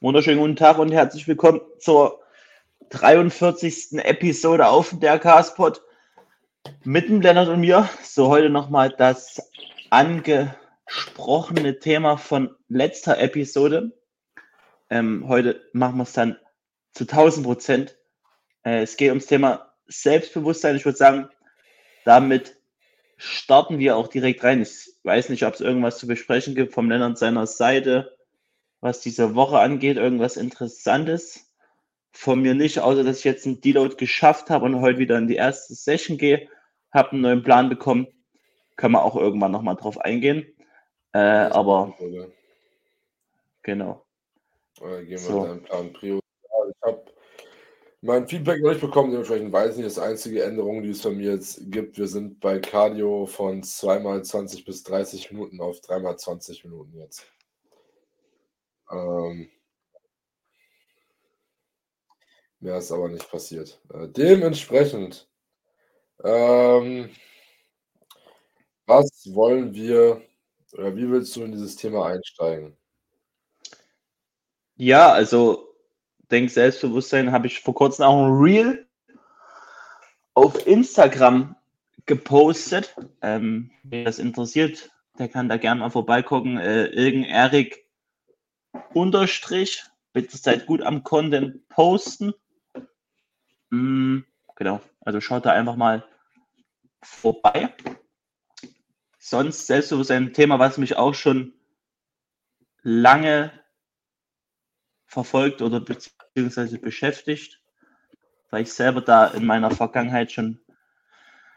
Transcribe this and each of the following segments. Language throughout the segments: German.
Wunderschönen guten Tag und herzlich willkommen zur 43. Episode auf der Castpod mit dem Lennart und mir. So, heute nochmal das angesprochene Thema von letzter Episode. Ähm, heute machen wir es dann zu 1000 Prozent. Äh, es geht ums Thema Selbstbewusstsein. Ich würde sagen, damit starten wir auch direkt rein. Ich weiß nicht, ob es irgendwas zu besprechen gibt vom Lennart seiner Seite was diese Woche angeht, irgendwas Interessantes. Von mir nicht, außer dass ich jetzt einen Deload geschafft habe und heute wieder in die erste Session gehe. Habe einen neuen Plan bekommen. Können wir auch irgendwann nochmal drauf eingehen. Äh, aber gut, genau. Oder gehen wir so. deinen Plan Prio. Ich habe mein Feedback noch nicht bekommen, dementsprechend weiß ich nicht, das einzige Änderung, die es von mir jetzt gibt. Wir sind bei Cardio von 2x20 bis 30 Minuten auf 3x20 Minuten jetzt. Ähm, mehr ist aber nicht passiert. Äh, dementsprechend, ähm, was wollen wir oder wie willst du in dieses Thema einsteigen? Ja, also denk Selbstbewusstsein habe ich vor kurzem auch ein Reel auf Instagram gepostet. Ähm, wer das interessiert, der kann da gerne mal vorbeigucken. Äh, Irgend Erik Unterstrich. Bitte seid gut am Content posten. Mm, genau, also schaut da einfach mal vorbei. Sonst Selbstbewusstsein ein Thema, was mich auch schon lange verfolgt oder beziehungsweise beschäftigt, weil ich selber da in meiner Vergangenheit schon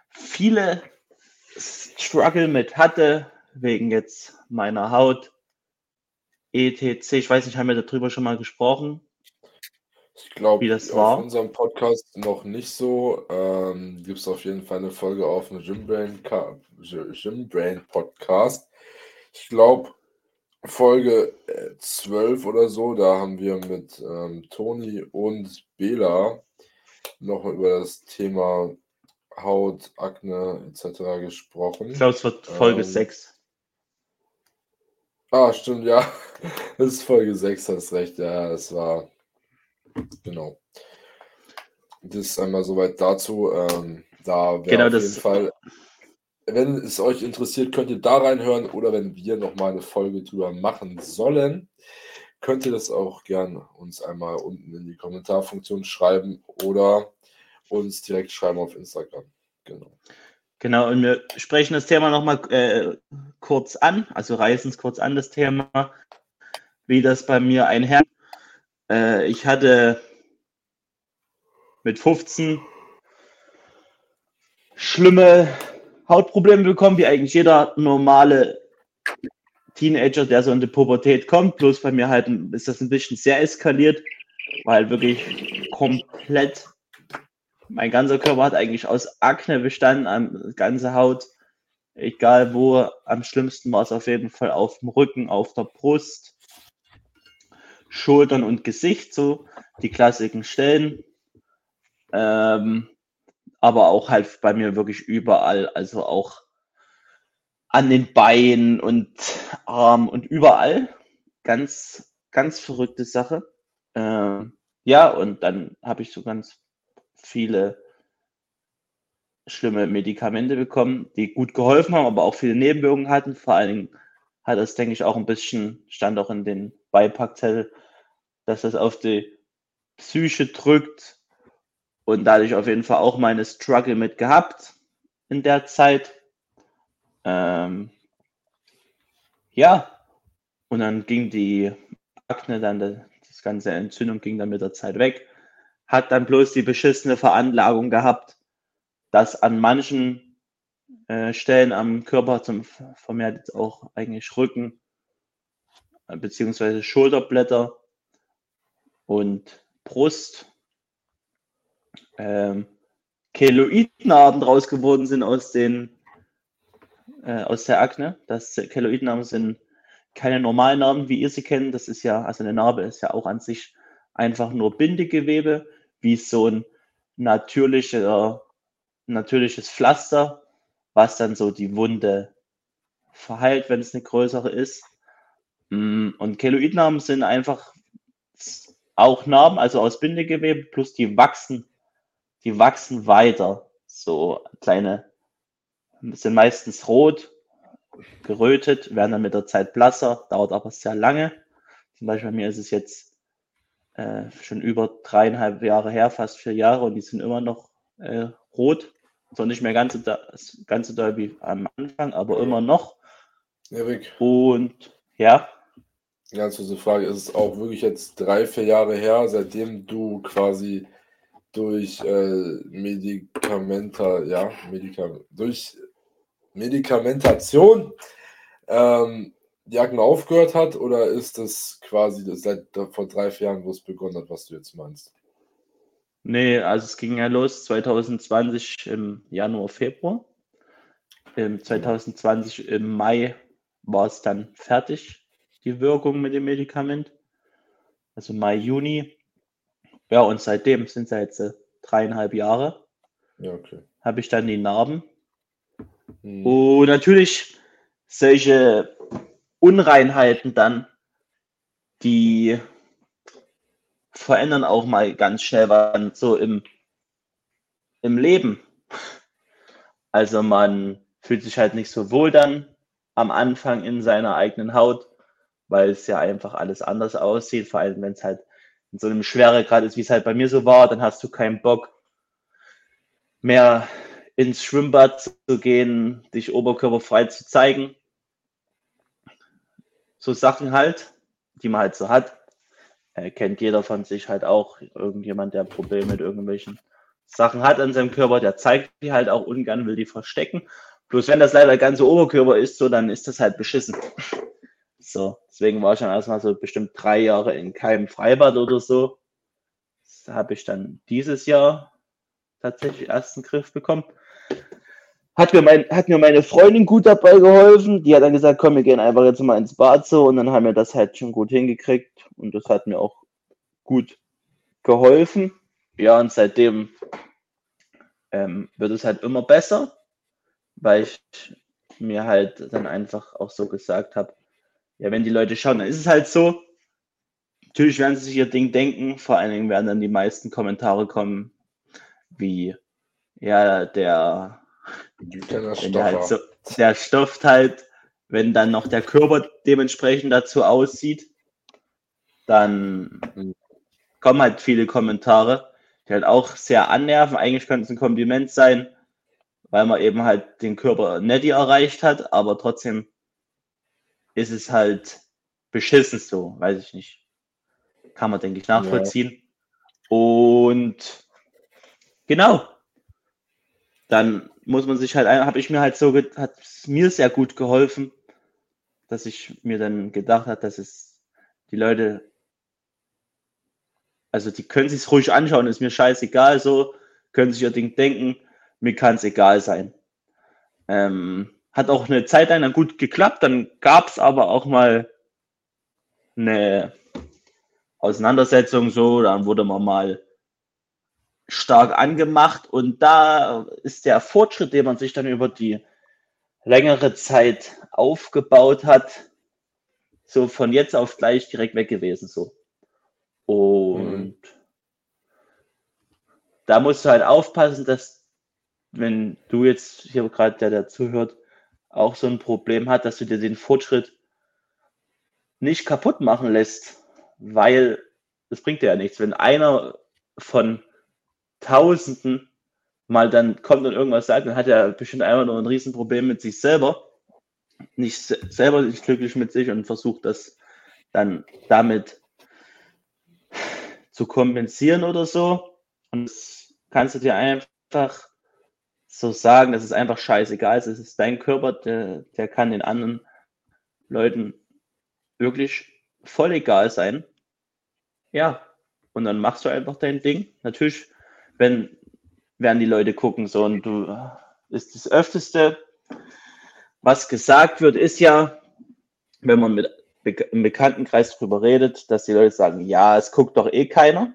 viele Struggle mit hatte, wegen jetzt meiner Haut, ETC, ich weiß nicht, haben wir darüber schon mal gesprochen? Ich glaube, auf war? unserem Podcast noch nicht so. Ähm, Gibt es auf jeden Fall eine Folge auf dem Gymbrain, Gymbrain Podcast. Ich glaube, Folge 12 äh, oder so, da haben wir mit ähm, Toni und Bela noch über das Thema Haut, Akne etc. gesprochen. Ich glaube, es wird Folge ähm, 6. Ah, stimmt, ja. Das ist Folge 6, hast recht. Ja, das war. Genau. Das ist einmal soweit dazu. Ähm, da wäre genau, auf jeden Fall, wenn es euch interessiert, könnt ihr da reinhören oder wenn wir nochmal eine Folge drüber machen sollen, könnt ihr das auch gern uns einmal unten in die Kommentarfunktion schreiben oder uns direkt schreiben auf Instagram. Genau. Genau, und wir sprechen das Thema nochmal äh, kurz an, also reißen es kurz an, das Thema, wie das bei mir einher. Äh, ich hatte mit 15 schlimme Hautprobleme bekommen, wie eigentlich jeder normale Teenager, der so in die Pubertät kommt. Bloß bei mir halt ist das ein bisschen sehr eskaliert, weil wirklich komplett mein ganzer Körper hat eigentlich aus Akne bestanden, am ganze Haut, egal wo. Am schlimmsten war es auf jeden Fall auf dem Rücken, auf der Brust, Schultern und Gesicht, so die klassischen Stellen. Ähm, aber auch halt bei mir wirklich überall, also auch an den Beinen und Armen und überall. Ganz, ganz verrückte Sache. Ähm, ja, und dann habe ich so ganz viele schlimme Medikamente bekommen, die gut geholfen haben, aber auch viele Nebenwirkungen hatten. Vor allen Dingen hat das, denke ich, auch ein bisschen, stand auch in den Beipackzettel, dass das auf die Psyche drückt und dadurch auf jeden Fall auch meine Struggle mit gehabt in der Zeit. Ähm, ja, und dann ging die Akne, dann das ganze Entzündung ging dann mit der Zeit weg hat dann bloß die beschissene Veranlagung gehabt, dass an manchen äh, Stellen am Körper, zum vermehrt jetzt auch eigentlich Rücken, äh, beziehungsweise Schulterblätter und Brust, ähm, Keloidnarben draus geworden sind aus den äh, aus der Akne. Das Keloidnarben sind keine normalen Narben, wie ihr sie kennt. Das ist ja, also eine Narbe ist ja auch an sich einfach nur Bindegewebe wie so ein natürlicher, natürliches Pflaster, was dann so die Wunde verheilt, wenn es eine größere ist. Mm, und Keloidnamen sind einfach auch Narben, also aus Bindegewebe, plus die wachsen, die wachsen weiter. So kleine, sind meistens rot, gerötet, werden dann mit der Zeit blasser, dauert aber sehr lange. Zum Beispiel bei mir ist es jetzt äh, schon über dreieinhalb Jahre her, fast vier Jahre und die sind immer noch äh, rot. So nicht mehr ganz das ganze doll wie am Anfang, aber immer noch. Erik. Und ja. Ganz kurze Frage, ist es auch wirklich jetzt drei, vier Jahre her, seitdem du quasi durch äh, Medikamenta, ja, Medika durch Medikamentation ähm, Akne aufgehört hat oder ist das quasi seit vor drei, vier Jahren, wo es begonnen hat, was du jetzt meinst? Nee, also es ging ja los 2020 im Januar, Februar. Im 2020 im Mai war es dann fertig, die Wirkung mit dem Medikament. Also Mai, Juni. Ja, und seitdem sind es jetzt äh, dreieinhalb Jahre. Ja, okay. Habe ich dann die Narben. Hm. Und natürlich solche Unreinheiten dann, die verändern auch mal ganz schnell was so im, im Leben. Also man fühlt sich halt nicht so wohl dann am Anfang in seiner eigenen Haut, weil es ja einfach alles anders aussieht, vor allem wenn es halt in so einem Schweregrad ist, wie es halt bei mir so war, dann hast du keinen Bock mehr ins Schwimmbad zu gehen, dich oberkörperfrei zu zeigen. So Sachen halt, die man halt so hat. Äh, kennt jeder von sich halt auch. Irgendjemand, der Probleme mit irgendwelchen Sachen hat an seinem Körper, der zeigt die halt auch ungern, will die verstecken. Bloß wenn das leider der ganze Oberkörper ist, so, dann ist das halt beschissen. So, deswegen war ich dann erstmal so bestimmt drei Jahre in keinem Freibad oder so. Das habe ich dann dieses Jahr tatsächlich erst einen Griff bekommen. Hat mir, mein, hat mir meine Freundin gut dabei geholfen. Die hat dann gesagt, komm, wir gehen einfach jetzt mal ins Bad so. Und dann haben wir das halt schon gut hingekriegt. Und das hat mir auch gut geholfen. Ja, und seitdem ähm, wird es halt immer besser weil ich mir halt dann einfach auch so gesagt habe, ja, wenn die Leute schauen, dann ist es halt so. Natürlich werden sie sich ihr Ding denken, vor allen Dingen werden dann die meisten Kommentare kommen, wie, ja, der, der, der, halt so, der stofft halt, wenn dann noch der Körper dementsprechend dazu aussieht, dann kommen halt viele Kommentare, die halt auch sehr annerven. Eigentlich könnte es ein Kompliment sein, weil man eben halt den Körper nicht erreicht hat, aber trotzdem ist es halt beschissen so, weiß ich nicht. Kann man, denke ich, nachvollziehen. Ja. Und genau, dann muss man sich halt, habe ich mir halt so, hat mir sehr gut geholfen, dass ich mir dann gedacht habe, dass es die Leute, also die können sich ruhig anschauen, ist mir scheißegal, so, können sich ihr Ding denken, mir kann es egal sein. Ähm, hat auch eine Zeit lang dann gut geklappt, dann gab es aber auch mal eine Auseinandersetzung so, dann wurde man mal stark angemacht und da ist der Fortschritt, den man sich dann über die längere Zeit aufgebaut hat, so von jetzt auf gleich direkt weg gewesen so. Und mhm. da musst du halt aufpassen, dass wenn du jetzt hier gerade, der der zuhört, auch so ein Problem hat, dass du dir den Fortschritt nicht kaputt machen lässt, weil das bringt dir ja nichts. Wenn einer von Tausenden mal dann kommt und irgendwas sagt, dann hat er bestimmt einfach nur ein Riesenproblem mit sich selber, nicht selber nicht glücklich mit sich und versucht das dann damit zu kompensieren oder so. Und das kannst du dir einfach so sagen, dass es einfach scheißegal ist. Es ist dein Körper, der, der kann den anderen Leuten wirklich voll egal sein. Ja, und dann machst du einfach dein Ding. Natürlich, wenn werden die Leute gucken, so und du ist das öfteste, was gesagt wird, ist ja, wenn man mit im Bekanntenkreis drüber redet, dass die Leute sagen, ja, es guckt doch eh keiner.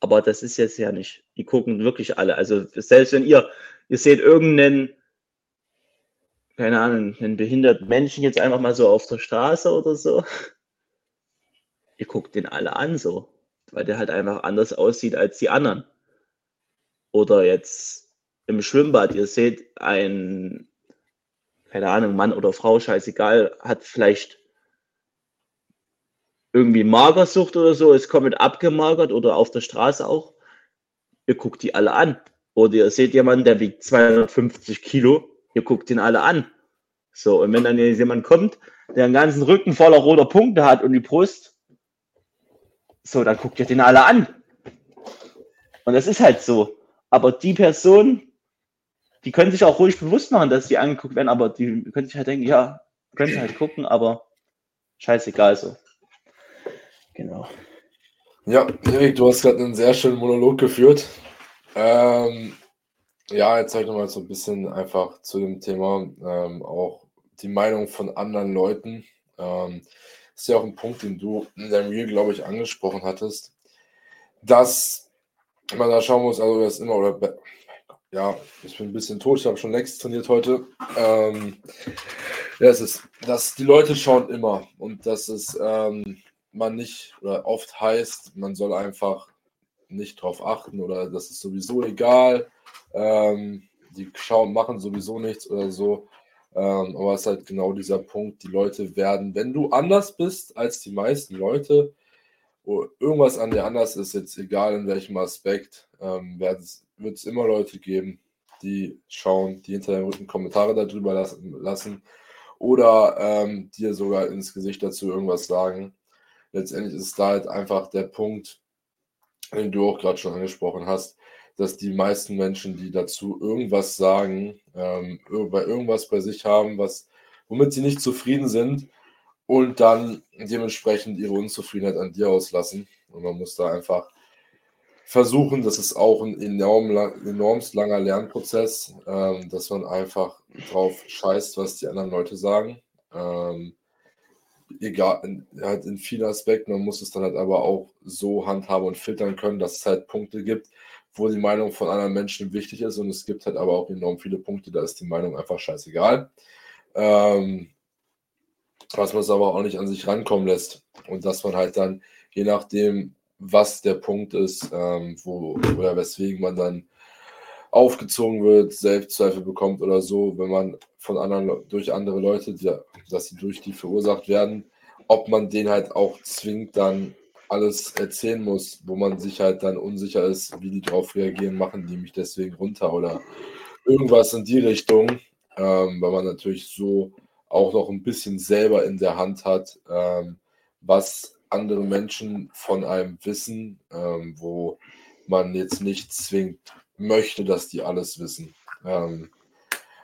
Aber das ist jetzt ja nicht. Die gucken wirklich alle. Also selbst wenn ihr, ihr seht irgendeinen, keine Ahnung, einen behinderten Menschen jetzt einfach mal so auf der Straße oder so, ihr guckt den alle an so, weil der halt einfach anders aussieht als die anderen. Oder jetzt im Schwimmbad, ihr seht ein, keine Ahnung, Mann oder Frau, scheißegal, hat vielleicht irgendwie Magersucht oder so, ist komplett abgemagert oder auf der Straße auch. Ihr guckt die alle an. Oder ihr seht jemanden, der wiegt 250 Kilo, ihr guckt ihn alle an. So, und wenn dann jemand kommt, der einen ganzen Rücken voller roter Punkte hat und die Brust, so, dann guckt ihr den alle an. Und das ist halt so. Aber die Person, die können sich auch ruhig bewusst machen, dass sie angeguckt werden, aber die können sich halt denken, ja, können sie halt gucken, aber scheißegal so. Genau. Ja, Erik, du hast gerade einen sehr schönen Monolog geführt. Ähm, ja, jetzt zeige ich nochmal so ein bisschen einfach zu dem Thema ähm, auch die Meinung von anderen Leuten. Ähm, ist ja auch ein Punkt, den du in deinem Reel, glaube ich, angesprochen hattest, dass man da schauen muss, also das immer, oder ja, ich bin ein bisschen tot, ich habe schon längst trainiert heute. Ähm, ja, es ist, dass die Leute schauen immer und dass es ähm, man nicht oder oft heißt, man soll einfach nicht drauf achten oder das ist sowieso egal. Ähm, die schauen, machen sowieso nichts oder so. Ähm, aber es ist halt genau dieser Punkt, die Leute werden, wenn du anders bist als die meisten Leute, irgendwas an dir anders ist, jetzt egal in welchem Aspekt, ähm, wird es immer Leute geben, die schauen, die hinter dem Rücken Kommentare darüber lassen, lassen oder ähm, dir sogar ins Gesicht dazu irgendwas sagen. Letztendlich ist da halt einfach der Punkt, den du auch gerade schon angesprochen hast, dass die meisten Menschen, die dazu irgendwas sagen, ähm, irgendwas bei sich haben, was, womit sie nicht zufrieden sind und dann dementsprechend ihre Unzufriedenheit an dir auslassen. Und man muss da einfach versuchen, das ist auch ein enorm, enormst langer Lernprozess, ähm, dass man einfach drauf scheißt, was die anderen Leute sagen. Ähm, egal, in, halt in vielen Aspekten, man muss es dann halt aber auch so handhaben und filtern können, dass es halt Punkte gibt, wo die Meinung von anderen Menschen wichtig ist und es gibt halt aber auch enorm viele Punkte, da ist die Meinung einfach scheißegal. Ähm, was man es aber auch nicht an sich rankommen lässt und dass man halt dann, je nachdem, was der Punkt ist, ähm, wo oder weswegen man dann aufgezogen wird, Selbstzweifel bekommt oder so, wenn man von anderen durch andere Leute, die, dass sie durch die verursacht werden, ob man den halt auch zwingt, dann alles erzählen muss, wo man sich halt dann unsicher ist, wie die drauf reagieren, machen die mich deswegen runter oder irgendwas in die Richtung, ähm, weil man natürlich so auch noch ein bisschen selber in der Hand hat, ähm, was andere Menschen von einem wissen, ähm, wo man jetzt nicht zwingt möchte, dass die alles wissen. Ähm,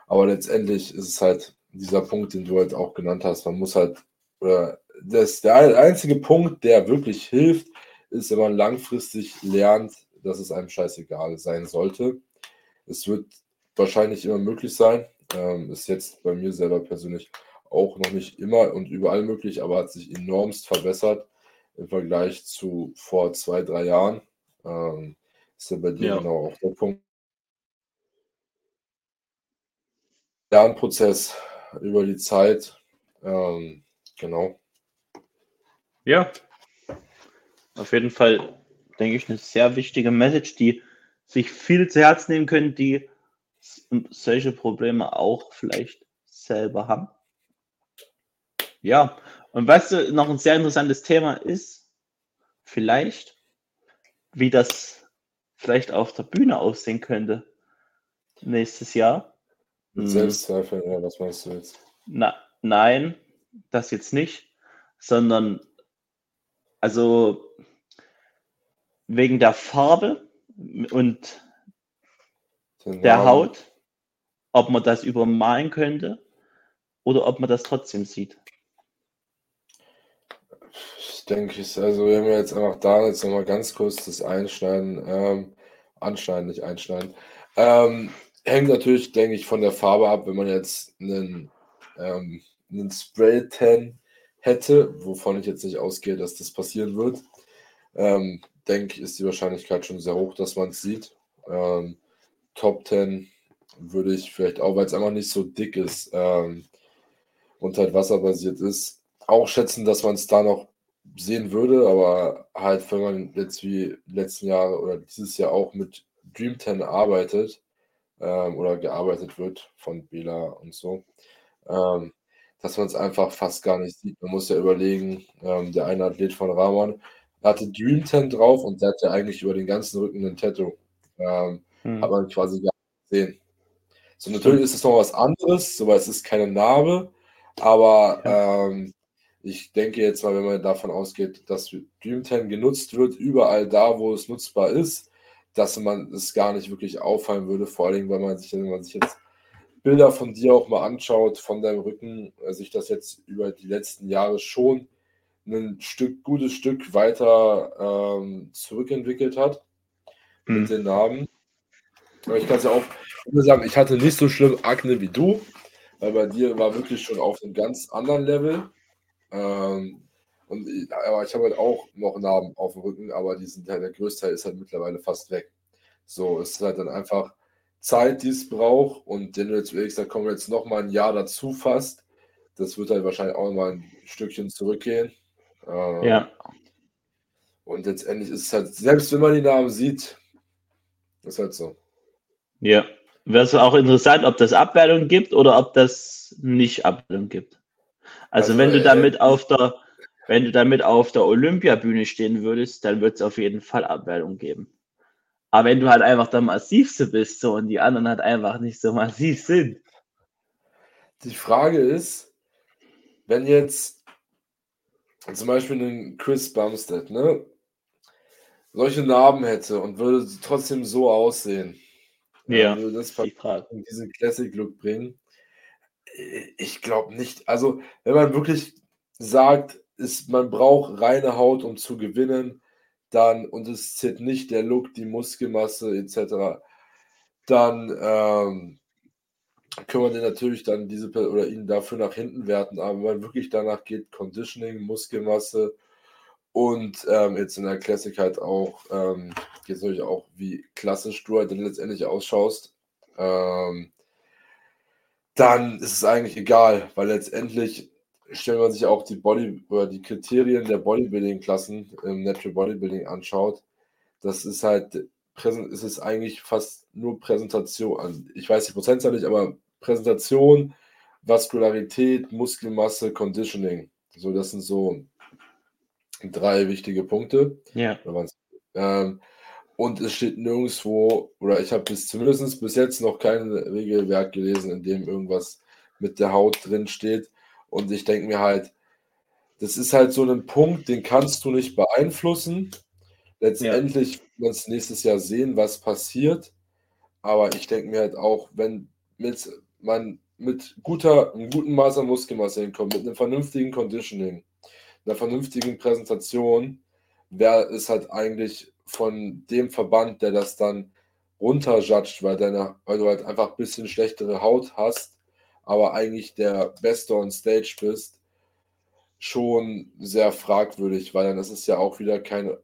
aber letztendlich ist es halt dieser Punkt, den du halt auch genannt hast. Man muss halt, oder das, der einzige Punkt, der wirklich hilft, ist, wenn man langfristig lernt, dass es einem scheißegal sein sollte. Es wird wahrscheinlich immer möglich sein. Ähm, ist jetzt bei mir selber persönlich auch noch nicht immer und überall möglich, aber hat sich enormst verbessert im Vergleich zu vor zwei, drei Jahren. Ähm, ist ja bei dir ja. genau auch der Punkt. Lernprozess über die Zeit. Ähm, genau. Ja, auf jeden Fall, denke ich, eine sehr wichtige Message, die sich viel zu Herz nehmen können, die solche Probleme auch vielleicht selber haben. Ja, und weißt du, noch ein sehr interessantes Thema ist, vielleicht, wie das vielleicht auf der Bühne aussehen könnte nächstes Jahr. Mit hm. Selbstzweifeln, oder was meinst du jetzt? Na, nein, das jetzt nicht, sondern also wegen der Farbe und der Haut, ob man das übermalen könnte oder ob man das trotzdem sieht. Ich denke, ich, also wenn wir jetzt einfach da jetzt nochmal ganz kurz das Einschneiden, ähm, anschneiden, nicht einschneiden, ähm, hängt natürlich, denke ich, von der Farbe ab, wenn man jetzt einen, ähm, einen Spray-Tan hätte, wovon ich jetzt nicht ausgehe, dass das passieren wird, ähm, denke ich, ist die Wahrscheinlichkeit schon sehr hoch, dass man es sieht. Ähm, Top 10 würde ich vielleicht auch, weil es einfach nicht so dick ist ähm, und halt wasserbasiert ist, auch schätzen, dass man es da noch sehen würde, aber halt, wenn man jetzt wie letzten Jahre oder dieses Jahr auch mit Dream 10 arbeitet ähm, oder gearbeitet wird von Bela und so, ähm, dass man es einfach fast gar nicht sieht. Man muss ja überlegen, ähm, der eine Athlet von Ramon hatte Dream 10 drauf und der hat ja eigentlich über den ganzen Rücken ein Tattoo. Ähm, hm. Hat man quasi gar nicht gesehen. So, natürlich ist es noch was anderes, so weil es ist keine Narbe, aber ja. ähm, ich denke jetzt mal, wenn man davon ausgeht, dass Dream 10 genutzt wird, überall da, wo es nutzbar ist, dass man es gar nicht wirklich auffallen würde, vor allem, weil man sich, wenn man sich jetzt Bilder von dir auch mal anschaut, von deinem Rücken, äh, sich das jetzt über die letzten Jahre schon ein Stück, gutes Stück weiter ähm, zurückentwickelt hat mhm. mit den Narben. Aber ich kann es ja auch sagen, ich hatte nicht so schlimm Akne wie du, weil bei dir war wirklich schon auf einem ganz anderen Level. Ähm, und ich, aber ich habe halt auch noch Narben auf dem Rücken, aber die sind halt, der größte Teil ist halt mittlerweile fast weg. So, es ist halt dann einfach Zeit, die es braucht. Und wenn du jetzt wirklich sagst, kommen jetzt noch mal ein Jahr dazu fast, das wird halt wahrscheinlich auch mal ein Stückchen zurückgehen. Ähm, ja. Und letztendlich ist es halt, selbst wenn man die Namen sieht, ist halt so. Ja. Wäre es auch interessant, ob das Abwertung gibt oder ob das nicht Abwertung gibt. Also, also wenn du äh, damit auf der, wenn du damit auf der Olympiabühne stehen würdest, dann wird es auf jeden Fall Abwertung geben. Aber wenn du halt einfach der massivste bist so und die anderen halt einfach nicht so massiv sind. Die Frage ist, wenn jetzt zum Beispiel ein Chris Bumstead, ne, solche Narben hätte und würde trotzdem so aussehen, ja, würde das in diesen Classic-Look bringen. Ich glaube nicht. Also, wenn man wirklich sagt, ist, man braucht reine Haut, um zu gewinnen, dann, und es zählt nicht der Look, die Muskelmasse etc., dann ähm, können wir den natürlich dann diese oder ihn dafür nach hinten werten. Aber wenn man wirklich danach geht, Conditioning, Muskelmasse und ähm, jetzt in der Classic halt auch, ähm, jetzt natürlich auch, wie klassisch du halt dann letztendlich ausschaust, ähm, dann ist es eigentlich egal, weil letztendlich stellt man sich auch die Body oder die Kriterien der Bodybuilding-Klassen im Natural Bodybuilding anschaut, das ist halt, ist es eigentlich fast nur Präsentation. Ich weiß die Prozentzahl nicht, aber Präsentation, Vaskularität, Muskelmasse, Conditioning. So, das sind so drei wichtige Punkte. Ja. Ähm, und es steht nirgendwo, oder ich habe bis zumindest bis jetzt noch kein Regelwerk gelesen, in dem irgendwas mit der Haut drin steht. Und ich denke mir halt, das ist halt so ein Punkt, den kannst du nicht beeinflussen. Letztendlich ja. wird es nächstes Jahr sehen, was passiert. Aber ich denke mir halt auch, wenn mit, man mit guter, einem guten Maß an Muskelmasse hinkommt, mit einem vernünftigen Conditioning, einer vernünftigen Präsentation, wäre es halt eigentlich von dem Verband, der das dann runterjudgt, weil, deine, weil du halt einfach ein bisschen schlechtere Haut hast, aber eigentlich der Beste on Stage bist, schon sehr fragwürdig, weil dann ist es ja auch wieder kein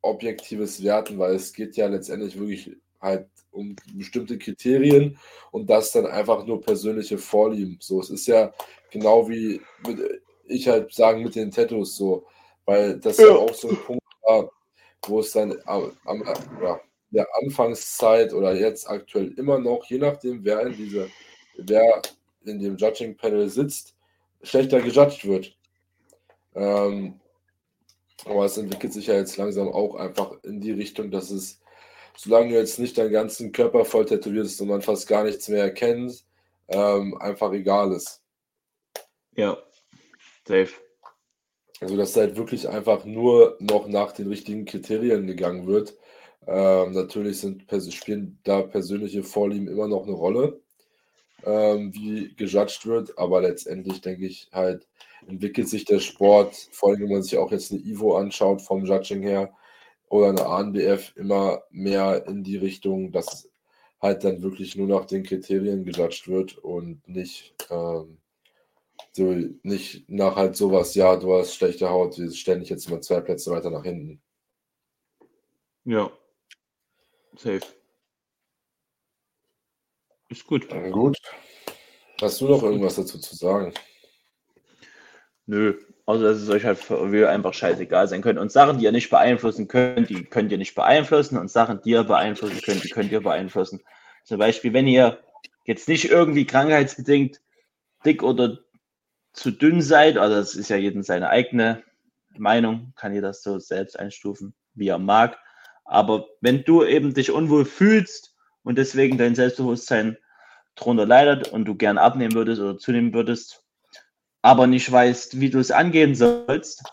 objektives Werten, weil es geht ja letztendlich wirklich halt um bestimmte Kriterien und das dann einfach nur persönliche Vorlieben. So, es ist ja genau wie mit, ich halt sagen mit den Tattoos so, weil das ja, ja auch so ein Punkt war, wo es dann am, am ja, der Anfangszeit oder jetzt aktuell immer noch, je nachdem, wer in diese, wer in dem Judging Panel sitzt, schlechter gejudged wird. Ähm, aber es entwickelt sich ja jetzt langsam auch einfach in die Richtung, dass es, solange du jetzt nicht deinen ganzen Körper voll tätowierst und man fast gar nichts mehr erkennt, ähm, einfach egal ist. Ja, safe. Also, dass halt wirklich einfach nur noch nach den richtigen Kriterien gegangen wird. Ähm, natürlich sind, spielen da persönliche Vorlieben immer noch eine Rolle, ähm, wie gejudged wird, aber letztendlich denke ich halt, entwickelt sich der Sport, vor allem wenn man sich auch jetzt eine Ivo anschaut vom Judging her oder eine ANBF, immer mehr in die Richtung, dass halt dann wirklich nur nach den Kriterien gejudged wird und nicht ähm, so nicht nach halt sowas, ja, du hast schlechte Haut, wir stellen dich jetzt mal zwei Plätze weiter nach hinten. Ja. Safe. Ist gut. Gut. Hast du noch irgendwas dazu zu sagen? Nö. Also dass es euch halt für einfach scheißegal sein könnte. Und Sachen, die ihr nicht beeinflussen könnt, die könnt ihr nicht beeinflussen. Und Sachen, die ihr beeinflussen könnt, die könnt ihr beeinflussen. Zum Beispiel, wenn ihr jetzt nicht irgendwie krankheitsbedingt dick oder zu dünn seid, also das ist ja jedem seine eigene Meinung, kann ihr das so selbst einstufen, wie er mag. Aber wenn du eben dich unwohl fühlst und deswegen dein Selbstbewusstsein drunter leidet und du gern abnehmen würdest oder zunehmen würdest, aber nicht weißt, wie du es angehen sollst,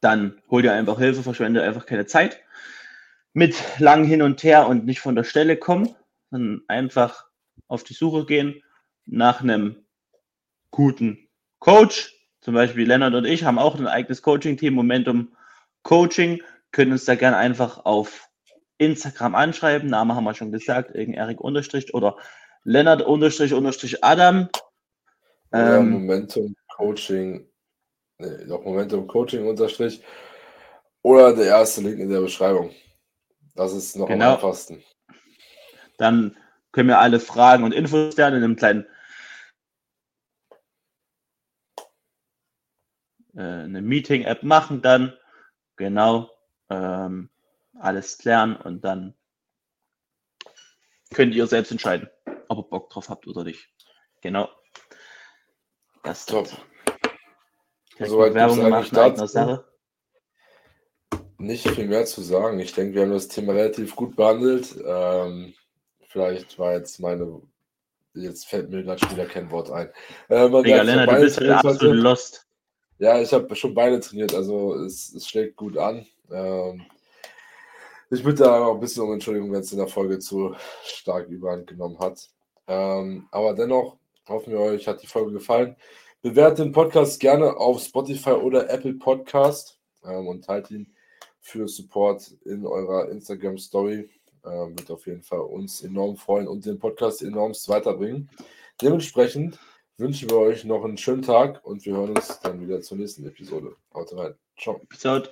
dann hol dir einfach Hilfe, verschwende einfach keine Zeit mit lang hin und her und nicht von der Stelle kommen, sondern einfach auf die Suche gehen nach einem guten Coach. Zum Beispiel Lennart und ich haben auch ein eigenes Coaching-Team, Momentum Coaching, können uns da gerne einfach auf Instagram anschreiben. Name haben wir schon gesagt, Erik unterstrich oder Lennart unterstrich unterstrich Adam. Ja, ähm, Momentum Coaching, nee, doch Momentum Coaching unterstrich oder der erste Link in der Beschreibung. Das ist noch genau. am einfachsten. Dann können wir alle Fragen und Infos lernen in einem kleinen äh, eine Meeting-App machen dann. Genau. Ähm, alles klären und dann könnt ihr selbst entscheiden, ob ihr Bock drauf habt oder nicht. Genau. Das ist top. Soweit Werbung gemacht in eigener Sache. Nicht viel mehr zu sagen. Ich denke, wir haben das Thema relativ gut behandelt. Ähm, vielleicht war jetzt meine. Jetzt fällt mir gerade wieder kein Wort ein. Äh, Digga, Lennart, du bist halt absolut lost. Ja, ich habe schon beide trainiert, also es, es schlägt gut an. Ähm, ich bitte da auch ein bisschen um Entschuldigung, wenn es in der Folge zu stark überhand genommen hat. Ähm, aber dennoch hoffen wir, euch hat die Folge gefallen. Bewertet den Podcast gerne auf Spotify oder Apple Podcast ähm, und teilt ihn für Support in eurer Instagram Story. Ähm, wird auf jeden Fall uns enorm freuen und den Podcast enormst weiterbringen. Dementsprechend wünschen wir euch noch einen schönen Tag und wir hören uns dann wieder zur nächsten Episode. Haut rein. Ciao. Out.